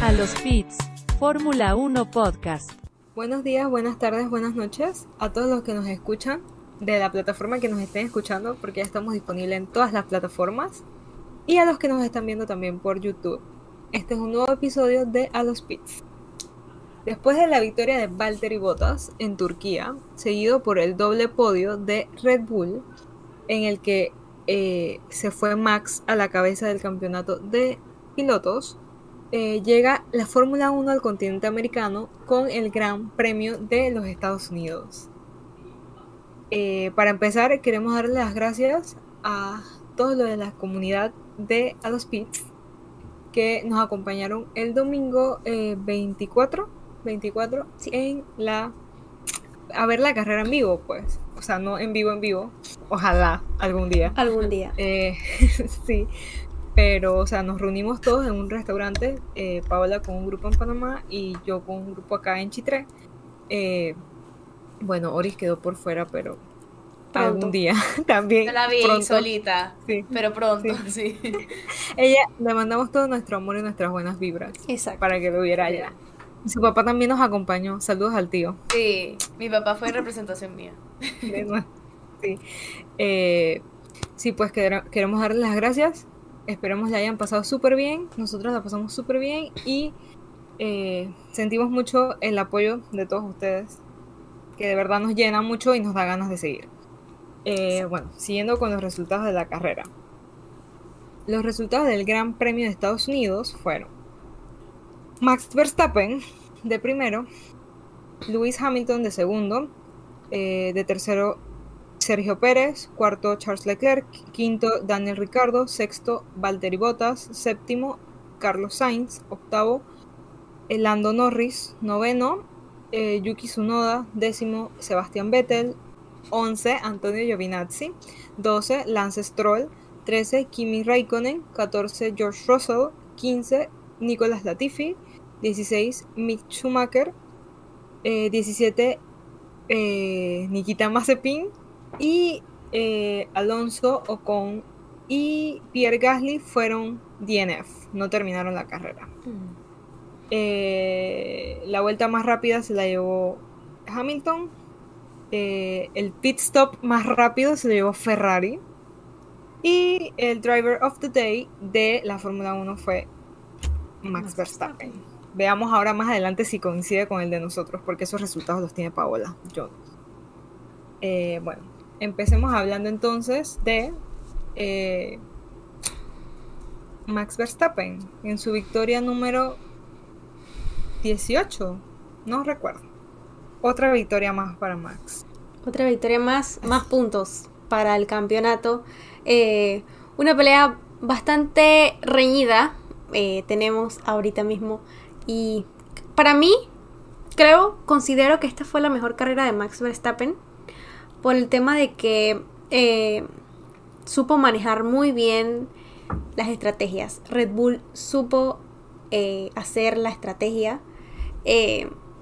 A los pits, Fórmula 1 Podcast. Buenos días, buenas tardes, buenas noches a todos los que nos escuchan de la plataforma que nos estén escuchando, porque ya estamos disponibles en todas las plataformas, y a los que nos están viendo también por YouTube. Este es un nuevo episodio de A los Pits. Después de la victoria de Valtteri Bottas en Turquía, seguido por el doble podio de Red Bull, en el que eh, se fue Max a la cabeza del campeonato de pilotos, eh, llega la Fórmula 1 al continente americano con el Gran Premio de los Estados Unidos. Eh, para empezar, queremos darle las gracias a todos los de la comunidad de A los Pits que nos acompañaron el domingo eh, 24, 24 en la a ver la carrera en vivo, pues. O sea, no en vivo en vivo. Ojalá algún día. Algún día. Eh, sí, pero, o sea, nos reunimos todos en un restaurante, eh, Paola con un grupo en Panamá y yo con un grupo acá en Chitré. Eh, bueno, Oris quedó por fuera, pero Pronto. algún día también. Yo la vi pronto. solita, Sí. pero pronto, sí. Ella, le mandamos todo nuestro amor y nuestras buenas vibras Exacto. para que lo viera allá. Y su papá también nos acompañó. Saludos al tío. Sí, mi papá fue representación mía. de nuevo. Sí. Eh, sí, pues quer- queremos darles las gracias. Esperemos la hayan pasado súper bien. Nosotros la pasamos súper bien y eh, sentimos mucho el apoyo de todos ustedes, que de verdad nos llena mucho y nos da ganas de seguir. Eh, bueno, siguiendo con los resultados de la carrera. Los resultados del Gran Premio de Estados Unidos fueron Max Verstappen de primero, Lewis Hamilton de segundo, eh, de tercero Sergio Pérez, cuarto Charles Leclerc, quinto Daniel Ricardo, sexto Valtteri Bottas, séptimo Carlos Sainz, octavo eh, Lando Norris, noveno Yuki Tsunoda, décimo Sebastián Vettel, once Antonio Giovinazzi, doce Lance Stroll, trece Kimi Raikkonen, catorce George Russell, quince Nicolas Latifi, 16 Mick Schumacher, eh, 17 eh, Nikita Mazepin. Y eh, Alonso Ocon y Pierre Gasly fueron DNF, no terminaron la carrera. Eh, la vuelta más rápida se la llevó Hamilton. Eh, el pit stop más rápido se lo llevó Ferrari. Y el driver of the day de la Fórmula 1 fue Max Verstappen. Veamos ahora más adelante si coincide con el de nosotros, porque esos resultados los tiene Paola. Yo no. Eh, bueno, empecemos hablando entonces de eh, Max Verstappen en su victoria número 18. No recuerdo. Otra victoria más para Max. Otra victoria más, más puntos para el campeonato. Eh, una pelea bastante reñida eh, tenemos ahorita mismo. Y para mí, creo, considero que esta fue la mejor carrera de Max Verstappen. Por el tema de que eh, supo manejar muy bien las estrategias. Red Bull supo hacer la estrategia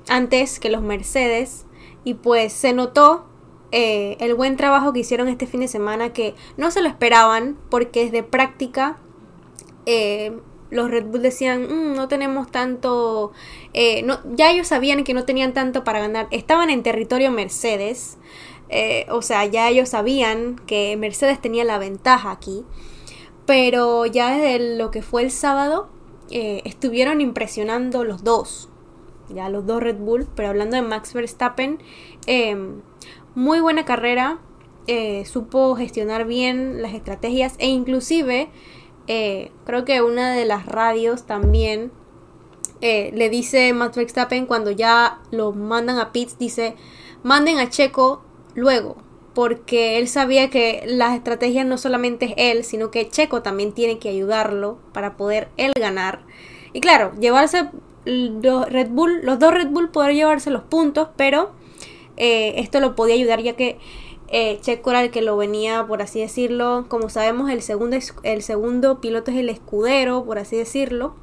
antes que los Mercedes. Y pues se notó eh, el buen trabajo que hicieron este fin de semana que no se lo esperaban porque desde práctica eh, los Red Bull decían "Mm, no tenemos tanto eh, no, ya ellos sabían que no tenían tanto para ganar estaban en territorio Mercedes eh, o sea ya ellos sabían que Mercedes tenía la ventaja aquí pero ya desde lo que fue el sábado eh, estuvieron impresionando los dos ya los dos Red Bull pero hablando de Max Verstappen eh, muy buena carrera, eh, supo gestionar bien las estrategias e inclusive eh, creo que una de las radios también eh, le dice Max Verstappen cuando ya lo mandan a pits, dice manden a Checo luego, porque él sabía que las estrategias no solamente es él, sino que Checo también tiene que ayudarlo para poder él ganar. Y claro, llevarse los Red Bull, los dos Red Bull poder llevarse los puntos, pero eh, esto lo podía ayudar ya que eh, Checo era el que lo venía, por así decirlo. Como sabemos, el segundo, el segundo piloto es el escudero, por así decirlo.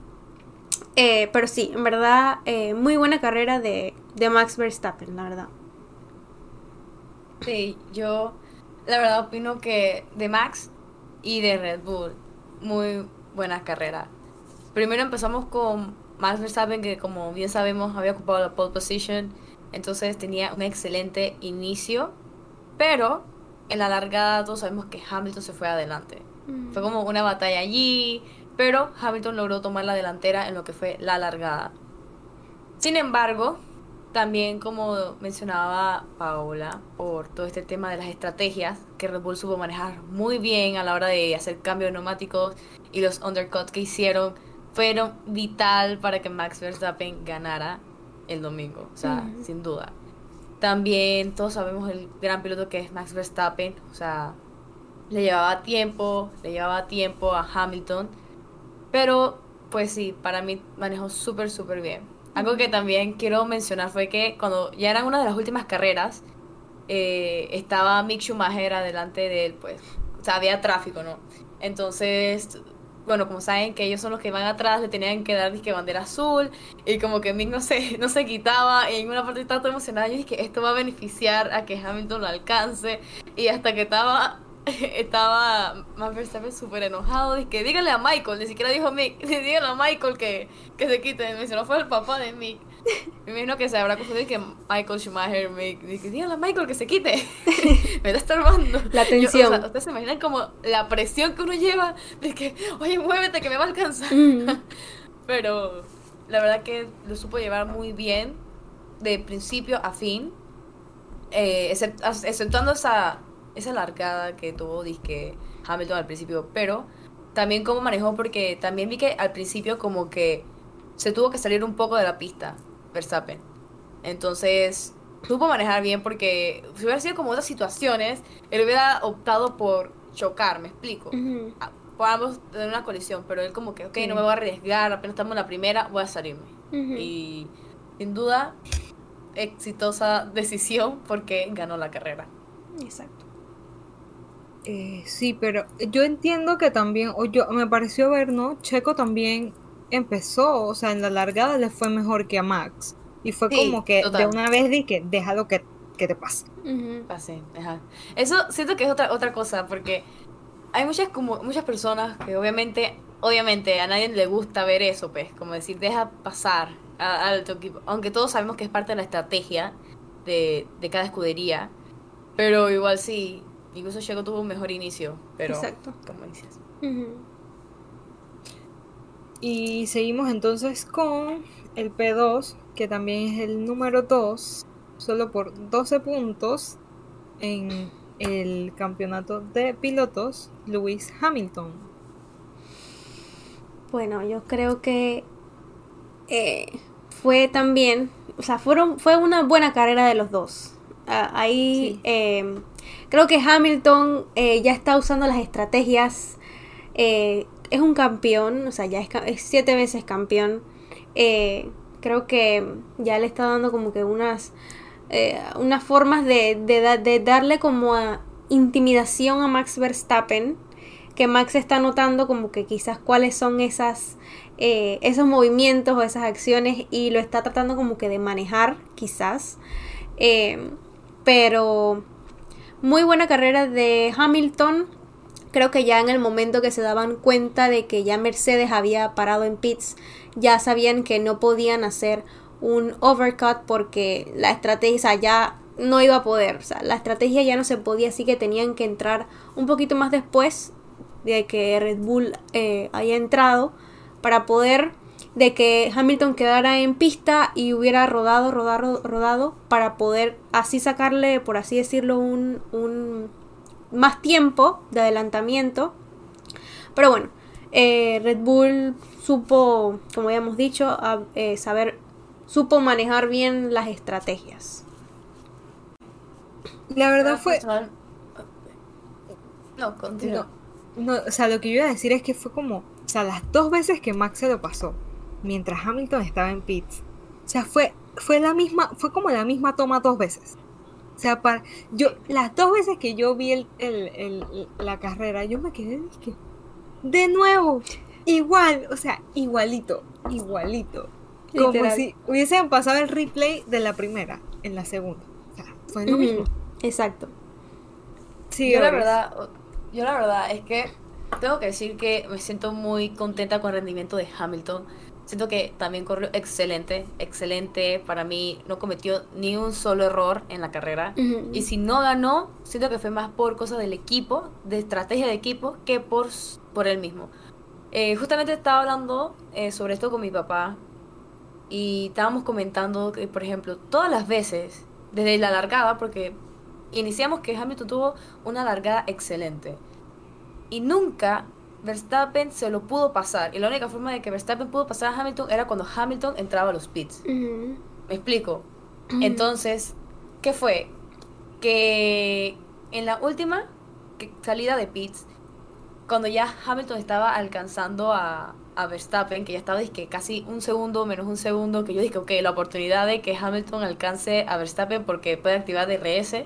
Eh, pero sí, en verdad, eh, muy buena carrera de, de Max Verstappen, la verdad. Sí, yo la verdad opino que de Max y de Red Bull, muy buena carrera. Primero empezamos con Max Verstappen, que como bien sabemos había ocupado la pole position, entonces tenía un excelente inicio, pero en la largada todos sabemos que Hamilton se fue adelante. Fue como una batalla allí, pero Hamilton logró tomar la delantera en lo que fue la largada. Sin embargo, también como mencionaba Paola, por todo este tema de las estrategias que Red Bull supo manejar muy bien a la hora de hacer cambio de neumáticos y los undercuts que hicieron fueron vital para que Max Verstappen ganara el domingo, o sea, sin duda. También todos sabemos el gran piloto que es Max Verstappen, o sea, le llevaba tiempo, le llevaba tiempo a Hamilton, pero pues sí, para mí manejó súper, súper bien. Algo que también quiero mencionar fue que cuando ya eran una de las últimas carreras, eh, estaba Mick Schumacher adelante de él, pues, o sea, había tráfico, ¿no? Entonces, bueno, como saben que ellos son los que van atrás, le tenían que dar disque bandera azul y como que Mick no se, no se quitaba y en una parte estaba todo emocionada, yo dije, esto va a beneficiar a que Hamilton lo alcance y hasta que estaba estaba Max Verstappen súper enojado. Dice que dígale a Michael, ni siquiera dijo Mick, dígale a Michael que, que se quite. Me mencionó fue el papá de Mick. Me imagino que se habrá confundido que Michael Schumacher, Mick, dice dígale a Michael que se quite. Me está estorbando. La Yo, tensión. o sea, Ustedes se imaginan como la presión que uno lleva de que, oye, muévete que me va a alcanzar. Mm. Pero la verdad que lo supo llevar muy bien, de principio a fin, eh, except- exceptuando esa, esa largada que tuvo disque Hamilton al principio, pero también cómo manejó, porque también vi que al principio como que se tuvo que salir un poco de la pista, Verstappen. Entonces, supo manejar bien porque si hubiera sido como otras situaciones, él hubiera optado por chocar, me explico Ujú. a- podamos tener una colisión, pero él como que, ok, no me voy a arriesgar, apenas estamos en la primera, voy a salirme. Ujú. Y sin duda, exitosa decisión porque ganó la carrera. Exacto. Eh, sí, pero yo entiendo que también, o yo me pareció ver, ¿no? Checo también empezó, o sea, en la largada le fue mejor que a Max. Y fue Sí, como que total. de una vez di que déjalo que, que te pase. Pasé, ajá. Eso siento que es otra, otra cosa, porque hay muchas como muchas personas que obviamente, obviamente a nadie le gusta ver eso, pues, como decir, deja pasar al tu equipo. Aunque todos sabemos que es parte de la estrategia de, de cada escudería. Pero igual sí, incluso Checo tuvo un mejor inicio, pero Exacto. como dices. Y seguimos entonces con el P2, que también es el número 2, solo por 12 puntos en el campeonato de pilotos, Lewis Hamilton. Bueno, yo creo que eh, fue también, o sea, fueron, fue una buena carrera de los dos. Ah, ahí Sí. eh, creo que Hamilton eh, ya está usando las estrategias. Es un campeón, o sea, ya es, siete veces campeón. Eh, creo que ya le está dando como que unas, eh, unas formas de, de da- de darle como intimidación a Max Verstappen que Max está notando como que quizás cuáles son esas eh, esos movimientos o esas acciones y lo está tratando como que de manejar quizás pero muy buena carrera de Hamilton creo que ya en el momento que se daban cuenta de que ya Mercedes había parado en pits ya sabían que no podían hacer un overcut porque la estrategia ya no iba a poder, o sea, la estrategia ya no se podía, así que tenían que entrar un poquito más después de que Red Bull eh, haya entrado para poder de que Hamilton quedara en pista y hubiera rodado, rodado, rodado para poder así sacarle, por así decirlo, un, un más tiempo de adelantamiento. Pero bueno, eh, Red Bull supo, como habíamos dicho, a- eh, saber, supo manejar bien las estrategias. La verdad fue, No, continúa. No, o sea, lo que yo iba a decir es que fue como, o sea, las dos veces que Max se lo pasó, mientras Hamilton estaba en pits, o sea, fue, fue la misma, fue como la misma toma dos veces. O sea, para, yo, las dos veces que yo vi el, el- el- la carrera, yo me quedé, de nuevo, igual, o sea, igualito, igualito. Como Literal. si hubiesen pasado el replay de la primera en la segunda. O sea, fue lo mismo. Exacto. Sí, yo la verdad, yo la verdad es que tengo que decir que me siento muy contenta con el rendimiento de Hamilton. Siento que también corrió excelente, excelente. Para mí no cometió ni un solo error en la carrera. Y si no ganó, siento que fue más por cosas del equipo, de estrategia de equipo, que por, por él mismo. Eh, justamente estaba hablando eh, sobre esto con mi papá y estábamos comentando que, por ejemplo, todas las veces, desde la largada, porque iniciamos que Hamilton tuvo una largada excelente. Y nunca Verstappen se lo pudo pasar. Y la única forma de que Verstappen pudo pasar a Hamilton era cuando Hamilton entraba a los pits. ¿Me explico? Entonces, ¿qué fue? Que en la última salida de pits, cuando ya Hamilton estaba alcanzando a, a Verstappen, que ya estaba dizque, casi un segundo menos un segundo, que yo dije, ok, la oportunidad de que Hamilton alcance a Verstappen porque puede activar DRS,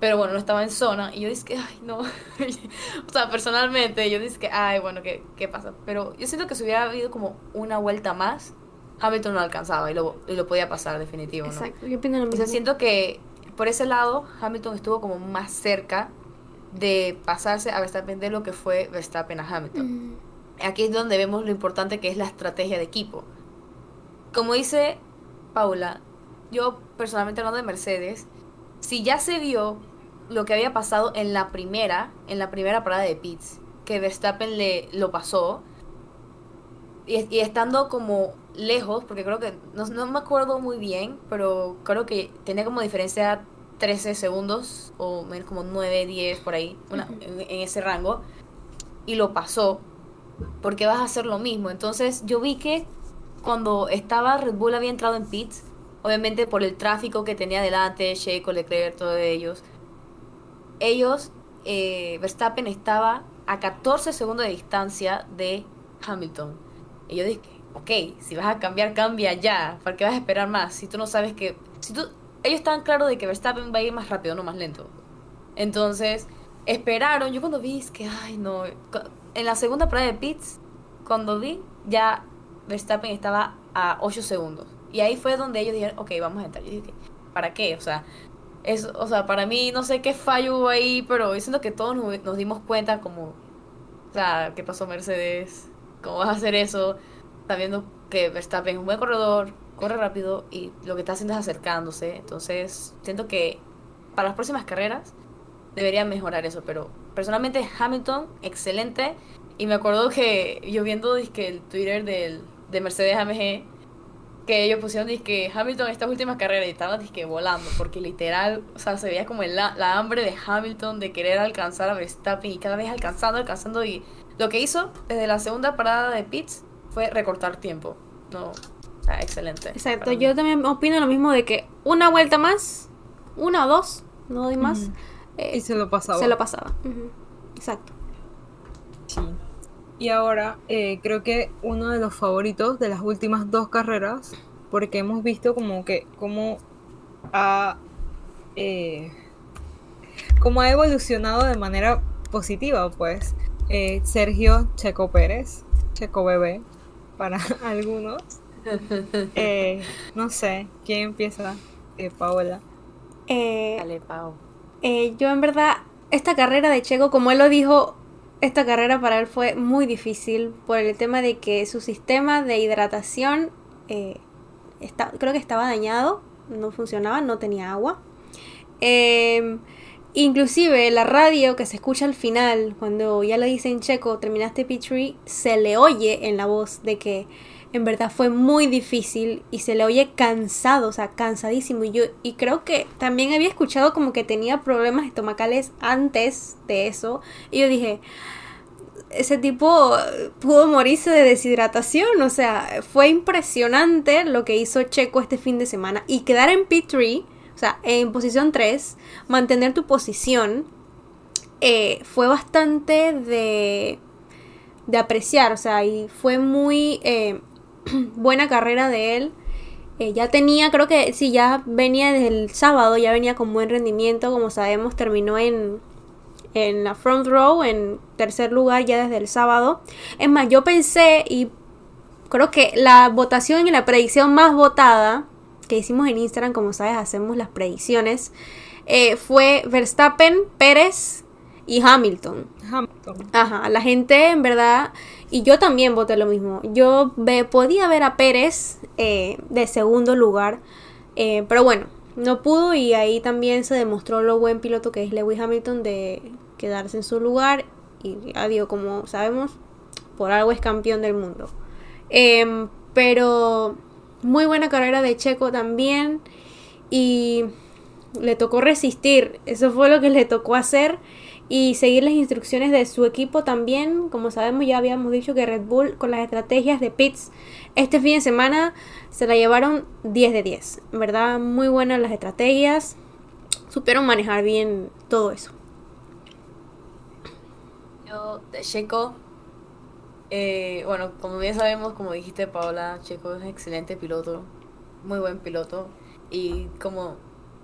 pero bueno, no estaba en zona, y yo dije, que, ay, no. o sea, personalmente, yo dije, que, ay, bueno, ¿qué, ¿qué pasa? Pero yo siento que si hubiera habido como una vuelta más, Hamilton no alcanzaba y lo, y lo podía pasar definitivo, ¿no? Exacto. Yo opino lo O mismo. sea, siento que por ese lado Hamilton estuvo como más cerca de pasarse a Verstappen de lo que fue Verstappen a Hamilton. Ujú. Aquí es donde vemos lo importante que es la estrategia de equipo. Como dice Paula, yo personalmente hablando de Mercedes, si ya se vio lo que había pasado en la primera, en la primera parada de pits, que Verstappen le lo pasó, y, y estando como lejos, porque creo que, no, no me acuerdo muy bien, pero creo que tenía como diferencia 13 segundos, o menos como 9, 10, por ahí, una- en, en ese rango, y lo pasó, porque vas a hacer lo mismo. Entonces yo vi que cuando estaba Red Bull había entrado en pits, obviamente por el tráfico que tenía delante, Checo, Leclerc, todos ellos, ellos, eh, Verstappen estaba a 14 segundos de distancia de Hamilton. Y yo dije, ok, si vas a cambiar, cambia ya. ¿Para qué vas a esperar más? Si tú no sabes que... Si tú, ellos estaban claros de que Verstappen va a ir más rápido, no más lento. Entonces, esperaron. Yo cuando vi, es que, ay, no. En la segunda prueba de pits, cuando vi, ya Verstappen estaba a 8 segundos. Y ahí fue donde ellos dijeron, ok, vamos a entrar. ¿para qué? O sea, es, o sea, para mí no sé qué fallo hubo ahí, pero yo siento que todos nos, dimos cuenta como, o sea, ¿qué pasó Mercedes? ¿Cómo vas a hacer eso? Sabiendo que Verstappen es un buen corredor, corre rápido y lo que está haciendo es acercándose. Entonces, siento que para las próximas carreras deberían mejorar eso, pero personalmente Hamilton, excelente. Y me acuerdo que yo viendo dizque, el Twitter del, de Mercedes AMG, que ellos pusieron que Hamilton en estas últimas carreras y estaba dizque, volando, porque literal, o sea, se veía como el- la, la hambre de Hamilton de querer alcanzar a Verstappen y cada vez alcanzando, alcanzando y lo que hizo desde la segunda parada de pits fue recortar tiempo. No, o sea, excelente. Exacto, yo también opino lo mismo de que una vuelta más, una o dos, no doy más, eh, Y se lo pasaba. se lo pasaba. Exacto. Sí. Y ahora eh, creo que uno de los favoritos de las últimas dos carreras, porque hemos visto como que cómo ha, eh, cómo ha evolucionado de manera positiva, pues eh, Sergio Checo Pérez, Checo Bebé para algunos. Eh, no sé, ¿quién empieza? Eh, Paola. Eh, Dale, Pau. eh, yo en verdad, esta carrera de Checo, como él lo dijo, esta carrera para él fue muy difícil por el tema de que su sistema de hidratación eh, está, creo que estaba dañado, no funcionaba, no tenía agua. Eh, inclusive la radio que se escucha al final, cuando ya le dicen Checo, terminaste P3, se le oye en la voz de que en verdad fue muy difícil y se le oye cansado, o sea, cansadísimo. Y yo y creo que también había escuchado como que tenía problemas estomacales antes de eso. Y yo dije, ese tipo pudo morirse de deshidratación. O sea, fue impresionante lo que hizo Checo este fin de semana. Y quedar en P3, o sea, en posición 3, mantener tu posición, eh, fue bastante de, de apreciar. O sea, y fue muy eh, buena carrera de él. Eh, ya tenía, creo que sí, ya venía desde el sábado, ya venía con buen rendimiento. Como sabemos, terminó en, en la front row, en tercer lugar ya desde el sábado. Es más, yo pensé y creo que la votación y la predicción más votada que hicimos en Instagram, como sabes, hacemos las predicciones, eh, fue Verstappen, Pérez y Hamilton. Hamilton. Ajá, la gente en verdad, y yo también voté lo mismo. Yo ve, podía ver a Pérez eh, de segundo lugar, eh, pero bueno, no pudo y ahí también se demostró lo buen piloto que es Lewis Hamilton de quedarse en su lugar y adiós, como sabemos, por algo es campeón del mundo. Em, pero muy buena carrera de Checo también y le tocó resistir, eso fue lo que le tocó hacer y seguir las instrucciones de su equipo también. Como sabemos, ya habíamos dicho que Red Bull con las estrategias de pits este fin de semana se la llevaron 10 de 10. En verdad, muy buenas las estrategias. Supieron manejar bien todo eso. Yo, Checo, eh, bueno, como bien sabemos, como dijiste Paola, Checo es un excelente piloto, muy buen piloto. Y como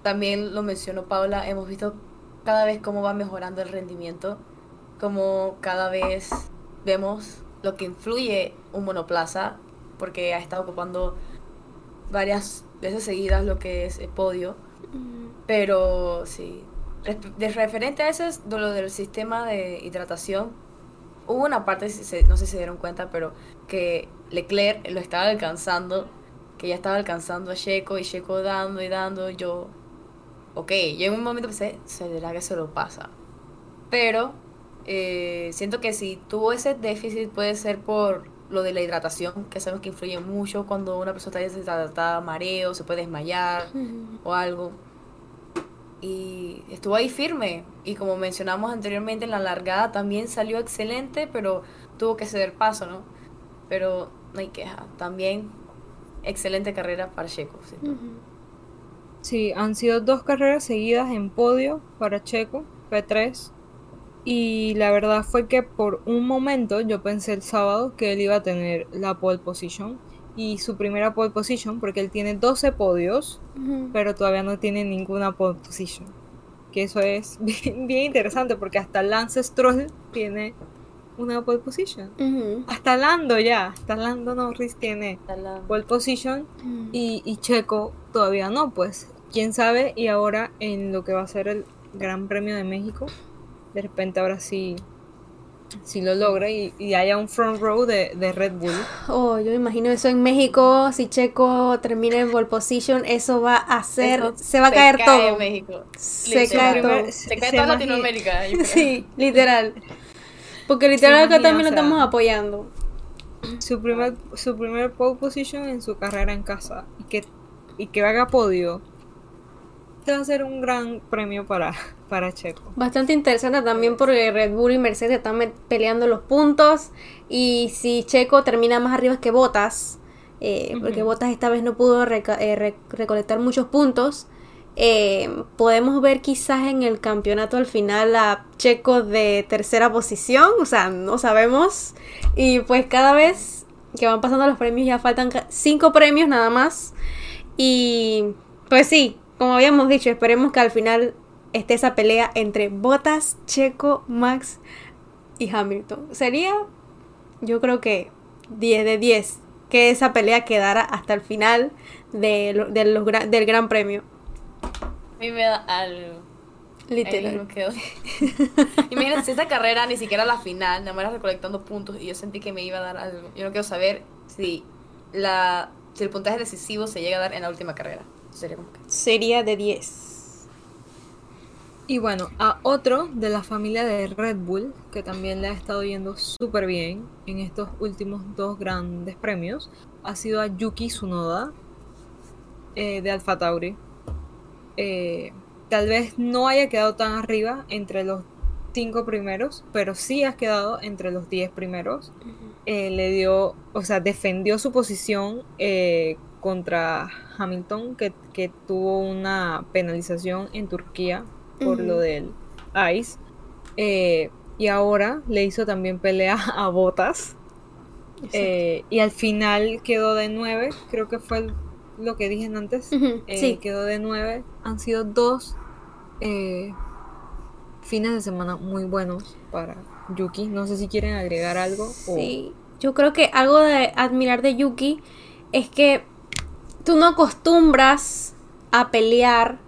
también lo mencionó Paola, hemos visto cada vez cómo va mejorando el rendimiento, como cada vez vemos lo que influye un monoplaza, porque ha estado ocupando varias veces seguidas lo que es el podio. Pero sí, de referente a eso es de lo del sistema de hidratación, hubo una parte, no sé si se dieron cuenta, pero que Leclerc lo estaba alcanzando, que ya estaba alcanzando a Checo y Checo dando y dando, yo, ok, yo en un momento pensé, será que se lo pasa. Pero eh, siento que si tuvo ese déficit puede ser por lo de la hidratación, que sabemos que influye mucho cuando una persona está deshidratada, mareo, se puede desmayar o algo. Y estuvo ahí firme. Y como mencionamos anteriormente, en la largada también salió excelente, pero tuvo que ceder paso, ¿no? Pero no hay queja. También excelente carrera para Checo. siento. Sí, han sido dos carreras seguidas en podio para Checo, P3. Y la verdad fue que por un momento yo pensé el sábado que él iba a tener la pole position. Y su primera pole position, porque él tiene 12 podios, pero todavía no tiene ninguna pole position. Que eso es bien, bien interesante, porque hasta Lance Stroll tiene una pole position. Hasta Lando ya, hasta Lando Norris tiene la- pole position y, y Checo todavía no, pues quién sabe y ahora en lo que va a ser el Gran Premio de México, de repente ahora sí, sí lo logra y, y haya un front row de, de Red Bull. Oh, yo me imagino eso en México, si Checo termina en pole position, eso va a hacer, Eso se va a caer cae todo. en México. Se Literal. cae todo. Se cae Se toda Latinoamérica. Sí, literal. Porque literal acá también lo o sea, estamos apoyando. Su primer, su primer pole position en su carrera en casa y que, y que haga podio. Este va a ser un gran premio para, para Checo. Bastante interesante también porque Red Bull y Mercedes están peleando los puntos. Y si Checo termina más arriba que Botas, eh, porque Botas esta vez no pudo eh, re- recolectar muchos puntos, eh, podemos ver quizás en el campeonato al final a Checo de tercera posición. O sea, no sabemos. Y pues cada vez que van pasando los premios ya faltan cinco premios nada más. Y pues sí, como habíamos dicho, esperemos que al final esté esa pelea entre Bottas, Checo, Max y Hamilton. Sería, yo creo que 10 de 10 que esa pelea quedara hasta el final de lo- de los del Gran Premio. A mí me da algo. Literal. Imagínense, esta carrera ni siquiera la final, nada más recolectando puntos y yo sentí que me iba a dar algo. Yo no quiero saber si la si el puntaje decisivo se llega a dar en la última carrera. Sería como que... Sería de 10. Y bueno, a otro de la familia de Red Bull, que también le ha estado yendo súper bien en estos últimos dos grandes premios, ha sido a Yuki Tsunoda eh, de Alfa Tauri. Eh, tal vez no haya quedado tan arriba entre los cinco primeros, pero sí ha quedado entre los diez primeros. Eh, le dio, o sea, defendió su posición eh, contra Hamilton, que, que tuvo una penalización en Turquía por lo del ICE. Eh, y ahora le hizo también pelea a Botas. Y al final quedó de 9, creo que fue el- lo que dije antes. Sí. Quedó de 9. Han sido dos, fines de semana muy buenos para Yuki. No sé si quieren agregar algo. o- Sí, yo creo que algo de admirar de Yuki es que tú no acostumbras a pelear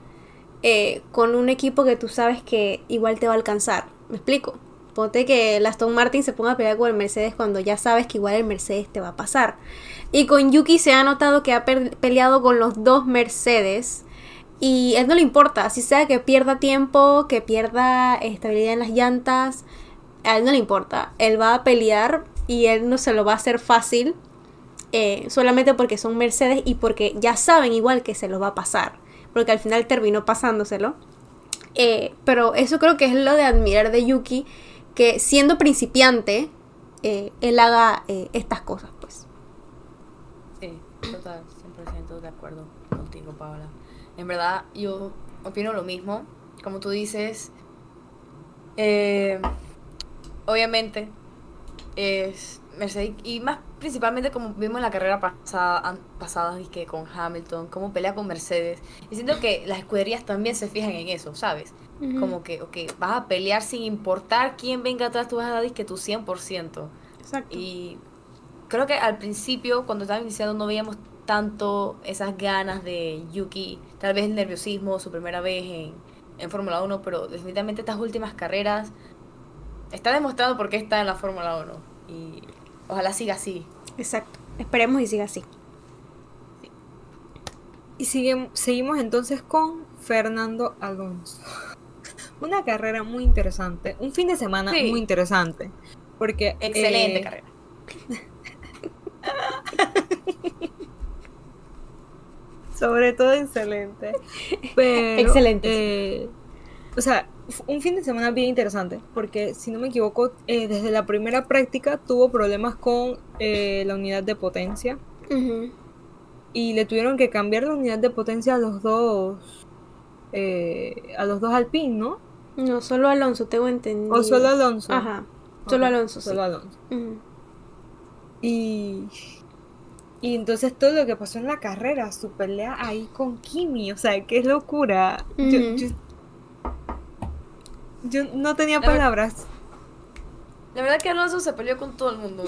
eh, con un equipo que tú sabes que igual te va a alcanzar. ¿Me explico? Ponte que el Aston Martin se ponga a pelear con el Mercedes cuando ya sabes que igual el Mercedes te va a pasar. Y con Yuki se ha notado que ha peleado con los dos Mercedes. Y él no le importa, así sea que pierda tiempo, que pierda estabilidad en las llantas, a él no le importa. Él va a pelear y él no se lo va a hacer fácil eh, solamente porque son Mercedes y porque ya saben igual que se los va a pasar. Porque al final terminó pasándoselo. Eh, pero eso creo que es lo de admirar de Yuki, que siendo principiante, eh, él haga estas cosas, pues. Sí, total, 100% de acuerdo contigo, Paola. En verdad, yo opino lo mismo. Como tú dices, eh, obviamente es Mercedes y más principalmente como vimos en la carrera pasada, pasada y que con Hamilton, cómo pelea con Mercedes. Y siento que las escuderías también se fijan en eso, ¿sabes? Como que, ok, vas a pelear sin importar quién venga atrás, tú vas a dar que tu 100%. Exacto. Y creo que al principio, cuando estaba iniciando, no veíamos tanto esas ganas de Yuki, tal vez el nerviosismo, su primera vez en, en Fórmula 1, pero definitivamente estas últimas carreras está demostrado por qué está en la Fórmula 1. Y ojalá siga así. Exacto. Esperemos y siga así. Y sigue- seguimos entonces con Fernando Alonso. Una carrera muy interesante. Un fin de semana Sí. muy interesante. Porque. Excelente eh, carrera. Sobre todo excelente. Pero, Excelente. eh, o sea, un fin de semana bien interesante. Porque, si no me equivoco, eh, desde la primera práctica tuvo problemas con eh, la unidad de potencia. Y le tuvieron que cambiar la unidad de potencia a los dos. eh, a los dos Alpine, ¿no? No, solo Alonso, tengo entendido. O solo Alonso. Ajá. Solo Alonso, sí. Solo Alonso. Y. Y entonces todo lo que pasó en la carrera, su pelea ahí con Kimi, o sea, qué locura. Yo, yo no tenía La ver- palabras. La verdad que Alonso se peleó con todo el mundo.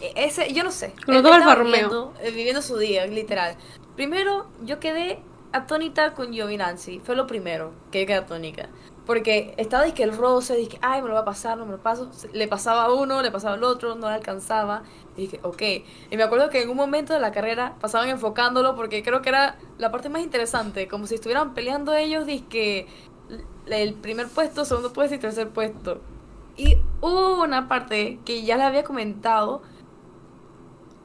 E- Ese, yo no sé. Con todo el viviendo, eh, viviendo su día, literal. Primero, yo quedé atónita con Giovinazzi. Fue lo primero que yo quedé atónica. Porque estaba que el roce, dije, ay, me lo va a pasar, no me lo paso. Le pasaba a uno, le pasaba al otro, no le alcanzaba. Y dije, ok. Y me acuerdo que en un momento de la carrera pasaban enfocándolo porque creo que era la parte más interesante. Como si estuvieran peleando ellos, dizque el primer puesto, segundo puesto y tercer puesto. Y hubo una parte que ya les había comentado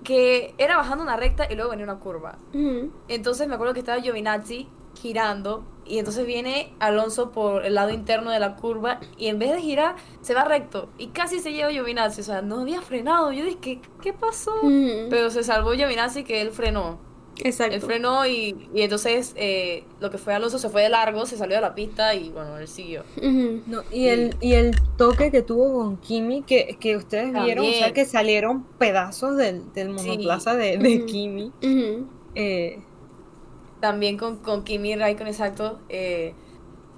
que era bajando una recta y luego venía una curva. Entonces me acuerdo que estaba Giovinazzi girando y entonces viene Alonso por el lado interno de la curva y en vez de girar se va recto y casi se lleva Giovinazzi, o sea, no había frenado. Yo dije, ¿qué, qué pasó? Pero se salvó Giovinazzi que él frenó. Exacto. Él frenó y, y entonces eh, lo que fue Alonso se fue de largo, se salió de la pista y bueno, él siguió. No, y, el, y el toque que tuvo con Kimi, que, que ustedes vieron, o sea, que salieron pedazos del, del Sí. monoplaza de, de. Kimi. Eh, también con, con Kimi Raikkonen, exacto, eh,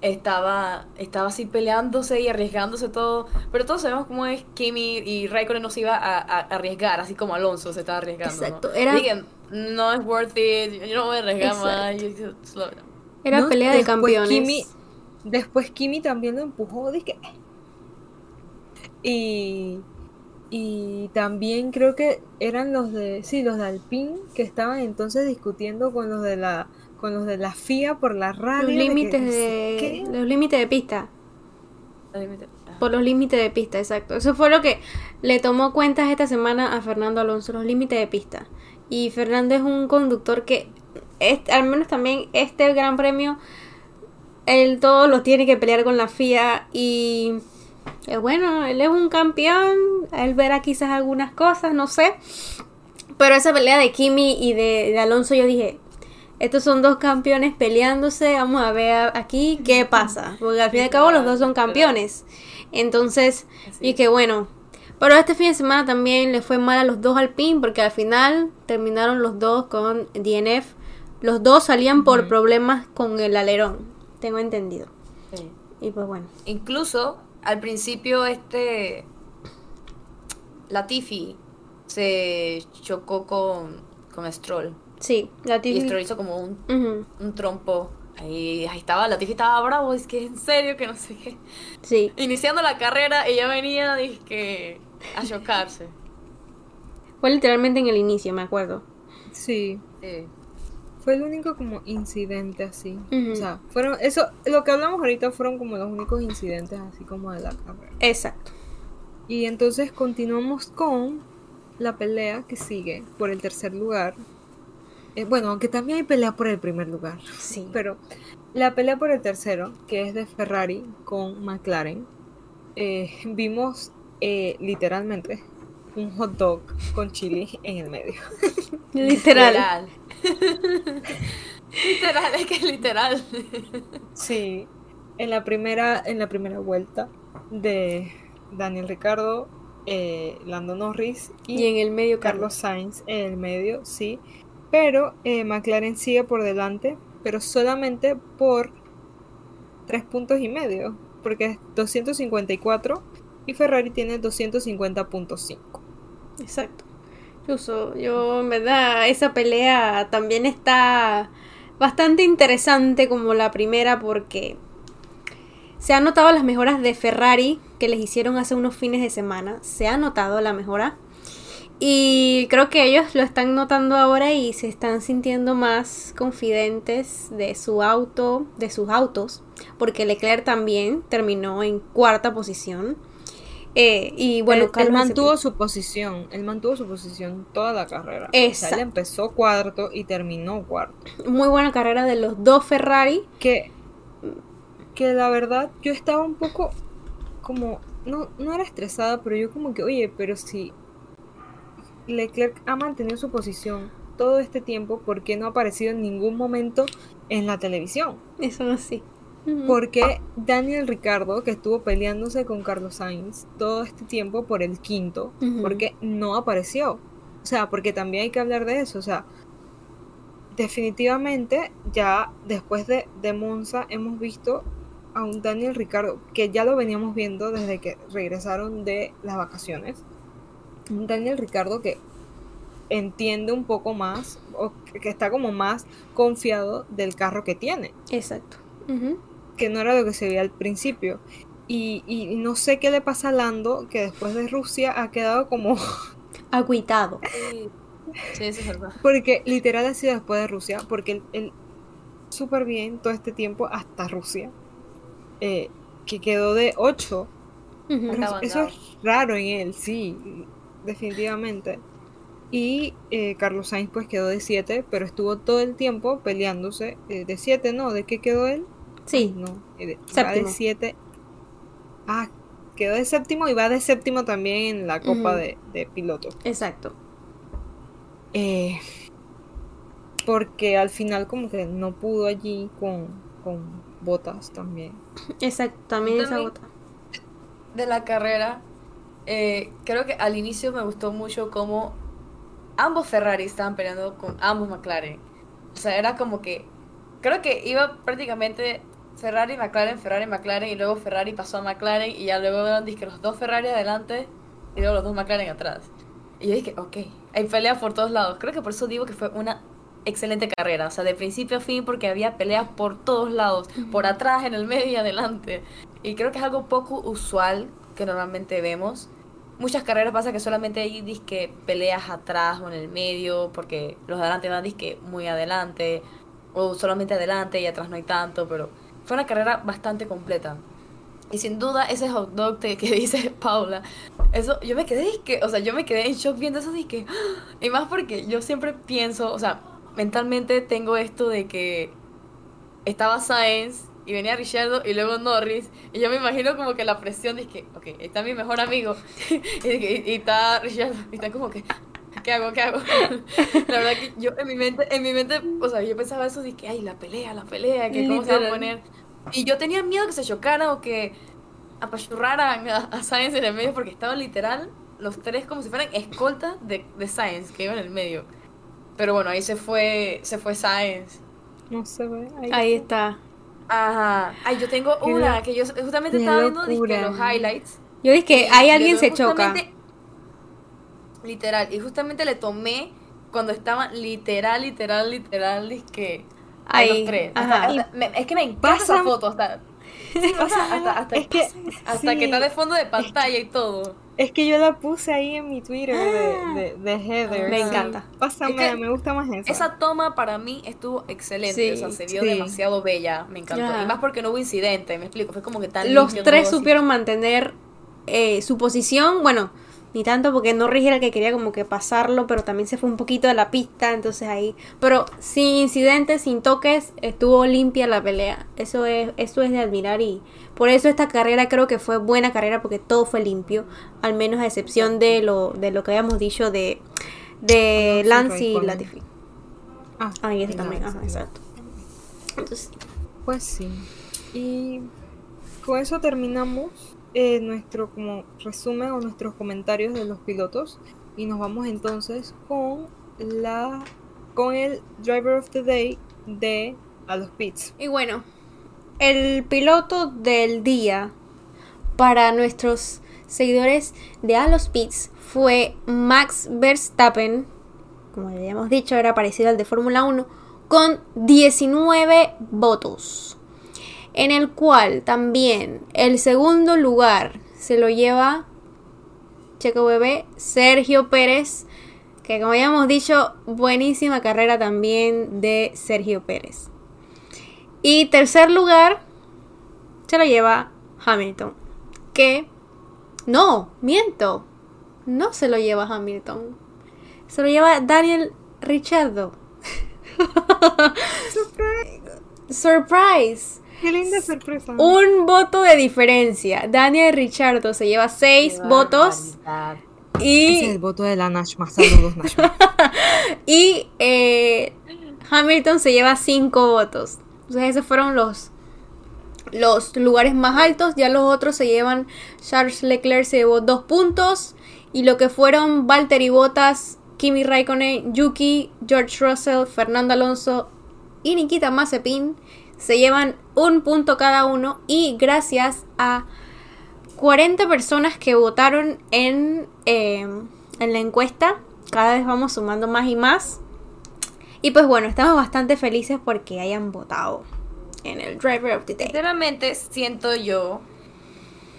estaba, estaba así peleándose y arriesgándose todo. Pero todos sabemos cómo es Kimi y Raikkonen no se iba a, a- a arriesgar, así como Alonso se estaba arriesgando. ¿no? Exacto, era- no es worth it, yo no voy a arriesgar más. Exacto. yo- yo- slow down". Era no, pelea de después campeones. Kimi- después Kimi también lo empujó, dije. Y, y también creo que eran los de, sí, los de Alpine que estaban entonces discutiendo con los de la, con los de la FIA por la radio. los de que límites de qué. los límites de pista. Ah. Por los límites de pista, exacto. Eso fue lo que le tomó cuentas esta semana a Fernando Alonso, los límites de pista. Y Fernando es un conductor que, este, al menos también este gran premio, él todo lo tiene que pelear con la FIA y eh, bueno, él es un campeón, él verá quizás algunas cosas, no sé. Pero esa pelea de Kimi y de, de Alonso yo dije, estos son dos campeones peleándose, vamos a ver aquí qué pasa, porque al fin y al cabo los dos son campeones. Entonces, y que bueno, pero este fin de semana también le fue mal a los dos Alpine porque al final terminaron los dos con DNF. Los dos salían por problemas con el alerón, tengo entendido. Sí. Y pues bueno. Incluso al principio este Latifi se chocó con, con Stroll. Sí, la Y Stroll hizo como un, un trompo. Ahí, ahí estaba, Latifi estaba bravo, es que en serio que no sé qué. Sí. Iniciando la carrera, ella venía dizque, a chocarse. Fue literalmente en el inicio, me acuerdo. Sí, fue el único como incidente así. O sea, fueron, eso, lo que hablamos ahorita fueron como los únicos incidentes así como de la carrera. Exacto. Y entonces continuamos con la pelea que sigue por el tercer lugar. Eh, bueno, aunque también hay pelea por el primer lugar. Sí. Pero la pelea por el tercero, que es de Ferrari con McLaren, eh, vimos eh, literalmente un hot dog con chili en el medio. Literal. literal, es que es literal. Sí, en la primera, en la primera vuelta de Daniel Ricardo, eh, Lando Norris y, Y en el medio Carlos Sainz en el medio, sí. Pero eh, McLaren sigue por delante, pero solamente por tres puntos y medio, porque es 254 y Ferrari tiene 250.5. Exacto. Incluso yo, en verdad, esa pelea también está bastante interesante como la primera porque se han notado las mejoras de Ferrari que les hicieron hace unos fines de semana. Se ha notado la mejora. Y creo que ellos lo están notando ahora y se están sintiendo más confidentes de su auto, de sus autos, porque Leclerc también terminó en cuarta posición. Eh, y bueno, él, él Carlos mantuvo su posición, él mantuvo su posición toda la carrera. O sea, Exacto. él empezó cuarto y terminó cuarto. muy buena carrera de los dos Ferrari. que, que la verdad yo estaba un poco como, no, no era estresada, pero yo como que, oye, pero si Leclerc ha mantenido su posición todo este tiempo, ¿por qué no ha aparecido en ningún momento en la televisión? Eso no sí. Porque Daniel Ricardo, que estuvo peleándose con Carlos Sainz todo este tiempo por el quinto, Ujú. porque no apareció. O sea, porque también hay que hablar de eso. O sea, definitivamente ya después de, de Monza hemos visto a un Daniel Ricardo, que ya lo veníamos viendo desde que regresaron de las vacaciones. Un Daniel Ricardo que entiende un poco más, o que está como más confiado del carro que tiene Exacto. Ujú. Que no era lo que se veía al principio. Y, y no sé qué le pasa a Lando, que después de Rusia ha quedado como... Agüitado. Sí, sí, eso es verdad. Porque literal ha sido después de Rusia, porque él, él súper bien todo este tiempo hasta Rusia, eh, que quedó de 8. Ujú. Está Eso es raro en él, sí, definitivamente. Y eh, Carlos Sainz pues quedó de 7, pero estuvo todo el tiempo peleándose. eh, de 7, no, ¿de qué quedó él? Sí. No, de- va Séptimo. de 7. Ah, quedó de séptimo y va de séptimo también en la copa de, de pilotos. Exacto. Eh, porque al final como que no pudo allí con, con botas también. Exacto. También esa gota. de la carrera, eh, creo que al inicio me gustó mucho cómo ambos Ferrari estaban peleando con ambos McLaren. O sea, era como que, creo que iba prácticamente Ferrari, McLaren, Ferrari, McLaren, y luego Ferrari pasó a McLaren, y ya luego eran dizque, los dos Ferrari adelante, y luego los dos McLaren atrás. Y yo dije, ok, hay peleas por todos lados. Creo que por eso digo que fue una excelente carrera. O sea, de principio a fin, porque había peleas por todos lados, por atrás, en el medio y adelante. Y creo que es algo poco usual que normalmente vemos. Muchas carreras pasa que solamente hay disque peleas atrás o en el medio, porque los de adelante van disque muy adelante, o solamente adelante y atrás no hay tanto, pero fue una carrera bastante completa. Y sin duda ese hot dog que dice Paula, eso yo me quedé disque, o sea, yo me quedé en shock viendo eso disque. Y más porque yo siempre pienso, o sea, mentalmente tengo esto de que estaba Sainz y venía Richardo y luego Norris. Y yo me imagino como que la presión de que, ok, está mi mejor amigo y, y- y está Richardo y está como que, ¿qué hago? ¿Qué hago? la verdad que yo en mi mente, en mi mente, o sea, yo pensaba eso de que, ay, la pelea, la pelea, que cómo se va a poner. Y yo tenía miedo que se chocaran o que apachurraran a, a Sainz en el medio porque estaban literal los tres como si fueran escoltas de, de Sainz que iban en el medio. Pero bueno, ahí se fue, se fue Sainz. No se ve. ahí. Ahí está. Ajá. Ay, yo tengo Qué una que yo justamente estaba viendo dizque, los highlights. Yo dije que Y hay le alguien se choca. Literal, y justamente le tomé cuando estaban literal, literal, literal, dizque a Ahí, los tres. ajá. Hasta- hasta- me- es que me encanta esa foto hasta, sí, hasta, hasta, Es que, hasta sí, que está de fondo de pantalla y todo. es que yo la puse ahí en mi Twitter de, de, de Heather. Me encanta. Pásame, Es que me gusta más esa. Esa toma para mí estuvo excelente, Sí, o sea, se vio sí. demasiado bella, me encantó. Y más porque no hubo incidente, me explico, fue como que tan Los tres así. supieron mantener eh, su posición. Bueno, ni tanto porque Norris era el que quería como que pasarlo, pero también se fue un poquito de la pista, entonces ahí. Pero sin incidentes, sin toques, estuvo limpia la pelea. Eso es, eso es de admirar y por eso esta carrera creo que fue buena carrera porque todo fue limpio, al menos a excepción de lo, de lo que habíamos dicho de, de Lance y. Latifi. Ah, Ah, y ese no, también, ajá, no. exacto. Entonces, Pues sí. Y con eso terminamos eh, nuestro como resumen o nuestros comentarios de los pilotos y nos vamos entonces con la con el driver of the day de a los pits. Y bueno, el piloto del día para nuestros seguidores de A los Pits fue Max Verstappen, como ya habíamos dicho, era parecido al de Fórmula 1, con 19 votos. En el cual también el segundo lugar se lo lleva Checo Bebé, Sergio Pérez, que como ya hemos dicho, buenísima carrera también de Sergio Pérez. Y tercer lugar se lo lleva Hamilton. Que no, miento. No se lo lleva Hamilton. Se lo lleva Daniel Ricciardo. Surprise. Qué linda sorpresa. Un voto de diferencia. Daniel Ricciardo se lleva seis Qué votos. barbaridad. Ese es el Y, voto de la Nashma. Saludos, Nashma. y eh, Hamilton se lleva cinco votos. Entonces esos fueron los, los lugares más altos. Ya los otros se llevan. Charles Leclerc se llevó dos puntos. Y lo que fueron Valtteri Bottas, Kimi Raikkonen, Yuki, George Russell, Fernando Alonso y Nikita Mazepin se llevan un punto cada uno. Y gracias a 40 personas que votaron en, eh, en la encuesta. Cada vez vamos sumando más y más. Y pues bueno, estamos bastante felices porque hayan votado en el Driver of the Day. Sinceramente siento yo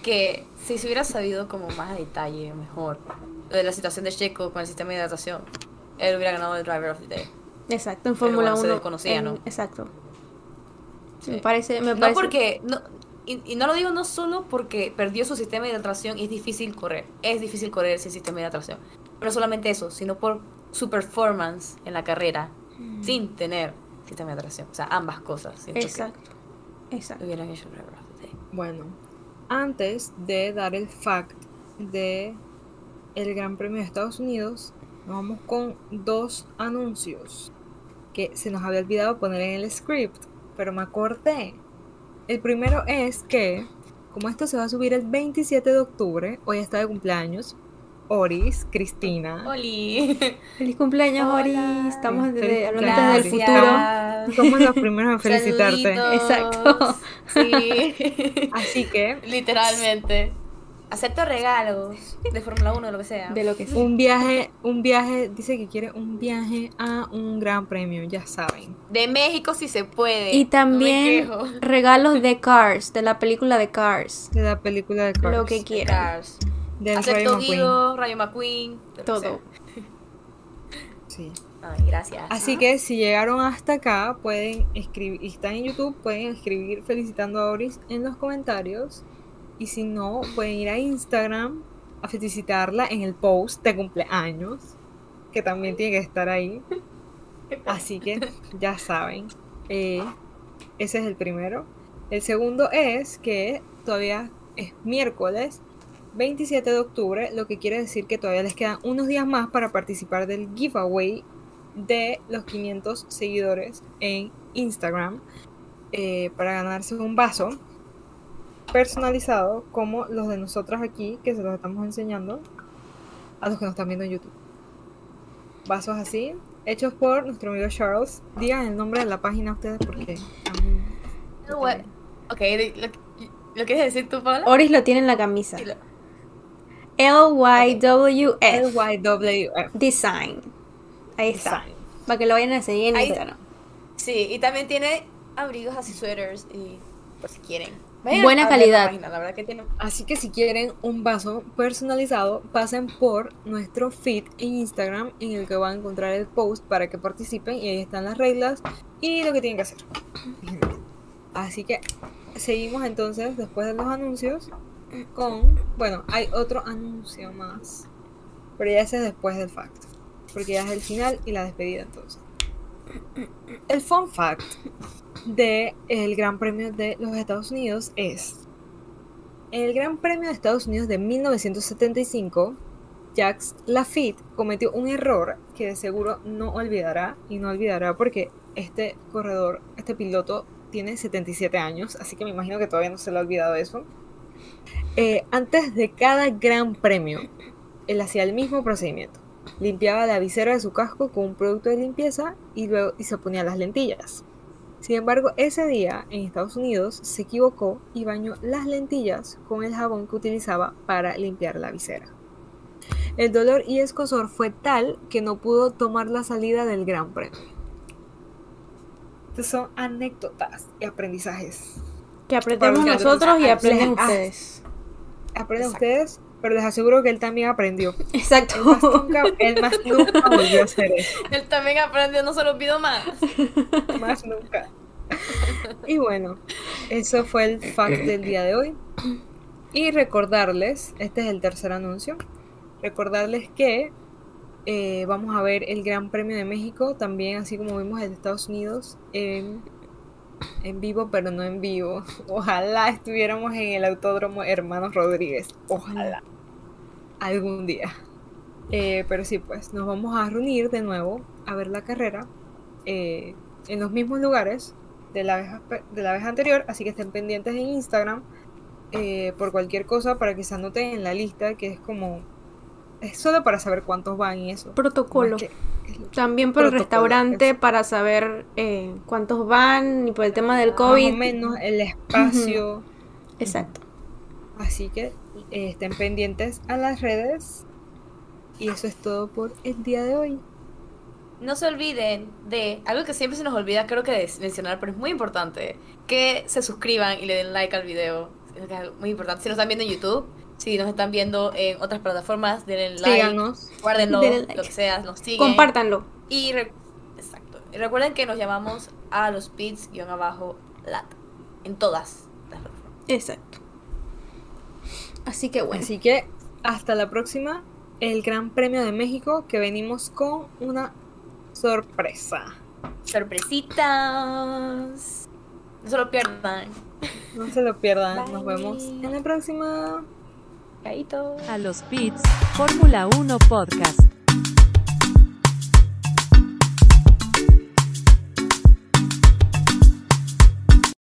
que si se hubiera sabido como más a detalle, mejor, de la situación de Checo con el sistema de hidratación, él hubiera ganado el Driver of the Day. Exacto, en Fórmula bueno, 1. se desconocía, en- ¿no? Exacto. Sí. Me parece, me No parece. porque, no, y, y no lo digo no solo porque perdió su sistema de hidratación y es difícil correr, es difícil correr sin sistema de hidratación, pero no solamente eso, sino por su performance en la carrera sin tener sistema de hidratación, o sea, ambas cosas. Exacto. Exacto. hubieran hecho Day. Bueno, antes de dar el fact de el Gran Premio de Estados Unidos, nos vamos con dos anuncios que se nos había olvidado poner en el script, pero me acordé. El primero es que, como esto se va a subir el 27 de octubre, hoy está de cumpleaños, Oris, Cristina. Oli. Feliz cumpleaños, Hola. Ori. Estamos de- hablando cumpleaños. desde el futuro. Somos los primeros en felicitarte. Saluditos. Exacto. Sí. Así que Literalmente. Acepto regalos de Fórmula 1 o lo que sea. De lo que sea. un viaje, un viaje, dice que quiere un viaje a un gran premio, ya saben. De México si se puede. Y No también quejo. regalos de Cars, de la película de Cars. De la película de Cars. Lo que quieran. Cars. Rayo Acepto McQueen. Guido, Rayo McQueen. de Todo. Sí. Ay, gracias. Así que si llegaron hasta acá, pueden escribir, y están en YouTube, pueden escribir felicitando a Oris en los comentarios. Y si no, pueden ir a Instagram a felicitarla en el post de cumpleaños, que también tiene que estar ahí. Así que ya saben. Eh, ese es el primero. El segundo es que todavía es miércoles 27 de octubre, lo que quiere decir que todavía les quedan unos días más para participar del giveaway de los 500 seguidores en Instagram eh, para ganarse un vaso personalizado como los de nosotras aquí que se los estamos enseñando a los que nos están viendo en YouTube. Vasos así, hechos por nuestro amigo Charles. Digan el nombre de la página ustedes porque a What? Ok, ¿lo, ¿lo quieres decir tú, Paula? Oris lo tiene en la camisa. LYWF LYWF. Design. Ahí está. Design. Para que lo vayan a seguir en Ahí- Instagram. Sí, y también tiene abrigos así, sweaters, y por si quieren. Buena la calidad. página, la verdad que tiene... Así que si quieren un vaso personalizado, pasen por nuestro feed en Instagram en el que van a encontrar el post para que participen y ahí están las reglas y lo que tienen que hacer. Así que seguimos entonces después de los anuncios con, bueno, hay otro anuncio más, pero ya ese es después del fact, porque ya es el final y la despedida entonces. El fun fact de el Gran Premio de los Estados Unidos es en el Gran Premio de Estados Unidos de 1975, Jacques Lafitte cometió un error que de seguro no olvidará y no olvidará porque este corredor, este piloto tiene 77 años, así que me imagino que todavía no se le ha olvidado eso. Eh, antes de cada Gran Premio, él hacía el mismo procedimiento. Limpiaba la visera de su casco con un producto de limpieza y luego y se ponía las lentillas. Sin embargo, ese día en Estados Unidos se equivocó y bañó las lentillas con el jabón que utilizaba para limpiar la visera. El dolor y escosor fue tal que no pudo tomar la salida del Gran Premio. Estas son anécdotas y aprendizajes. Que aprendemos nosotros y aprenden ustedes. Aprenden ustedes, pero les aseguro que él también aprendió. Él más Exacto. nunca, él más nunca volvió a hacer eso. Él también aprendió, no se lo olvidó más. Más nunca. Y bueno, eso fue el fact del día de hoy. Y recordarles, este es el tercer anuncio, recordarles que eh, vamos a ver el Gran Premio de México, también así como vimos el de Estados Unidos, en, en vivo, pero no en vivo. Ojalá estuviéramos en el Autódromo Hermanos Rodríguez. Ojalá. Algún día. Eh, pero sí, pues nos vamos a reunir de nuevo a ver la carrera eh, en los mismos lugares de la vez, de la vez anterior, así que estén pendientes en Instagram eh, por cualquier cosa para que se anoten en la lista, que es como, es solo para saber cuántos van y eso. Protocolo. Más que- es- También por el restaurante para saber eh, cuántos van y por el tema del más COVID. o menos el espacio. Exacto. Así que eh, estén pendientes a las redes. Y eso es todo por el día de hoy. No se olviden de algo que siempre se nos olvida, creo que de mencionar, pero es muy importante, que se suscriban y le den like al video. Es muy importante. Si nos están viendo en YouTube, si nos están viendo en otras plataformas, denle like, Síganos. guárdenlo, Denle like. lo que sea, nos siguen. Compártanlo. Y, re- exacto. y recuerden que nos llamamos a los pits guion abajo lat en todas las plataformas. Exacto. Así que bueno. Así que hasta la próxima. El Gran Premio de México que venimos con una sorpresa. Sorpresitas. No se lo pierdan. No se lo pierdan. Nos vemos en la próxima. Caíto. A los pits, Fórmula 1 Podcast.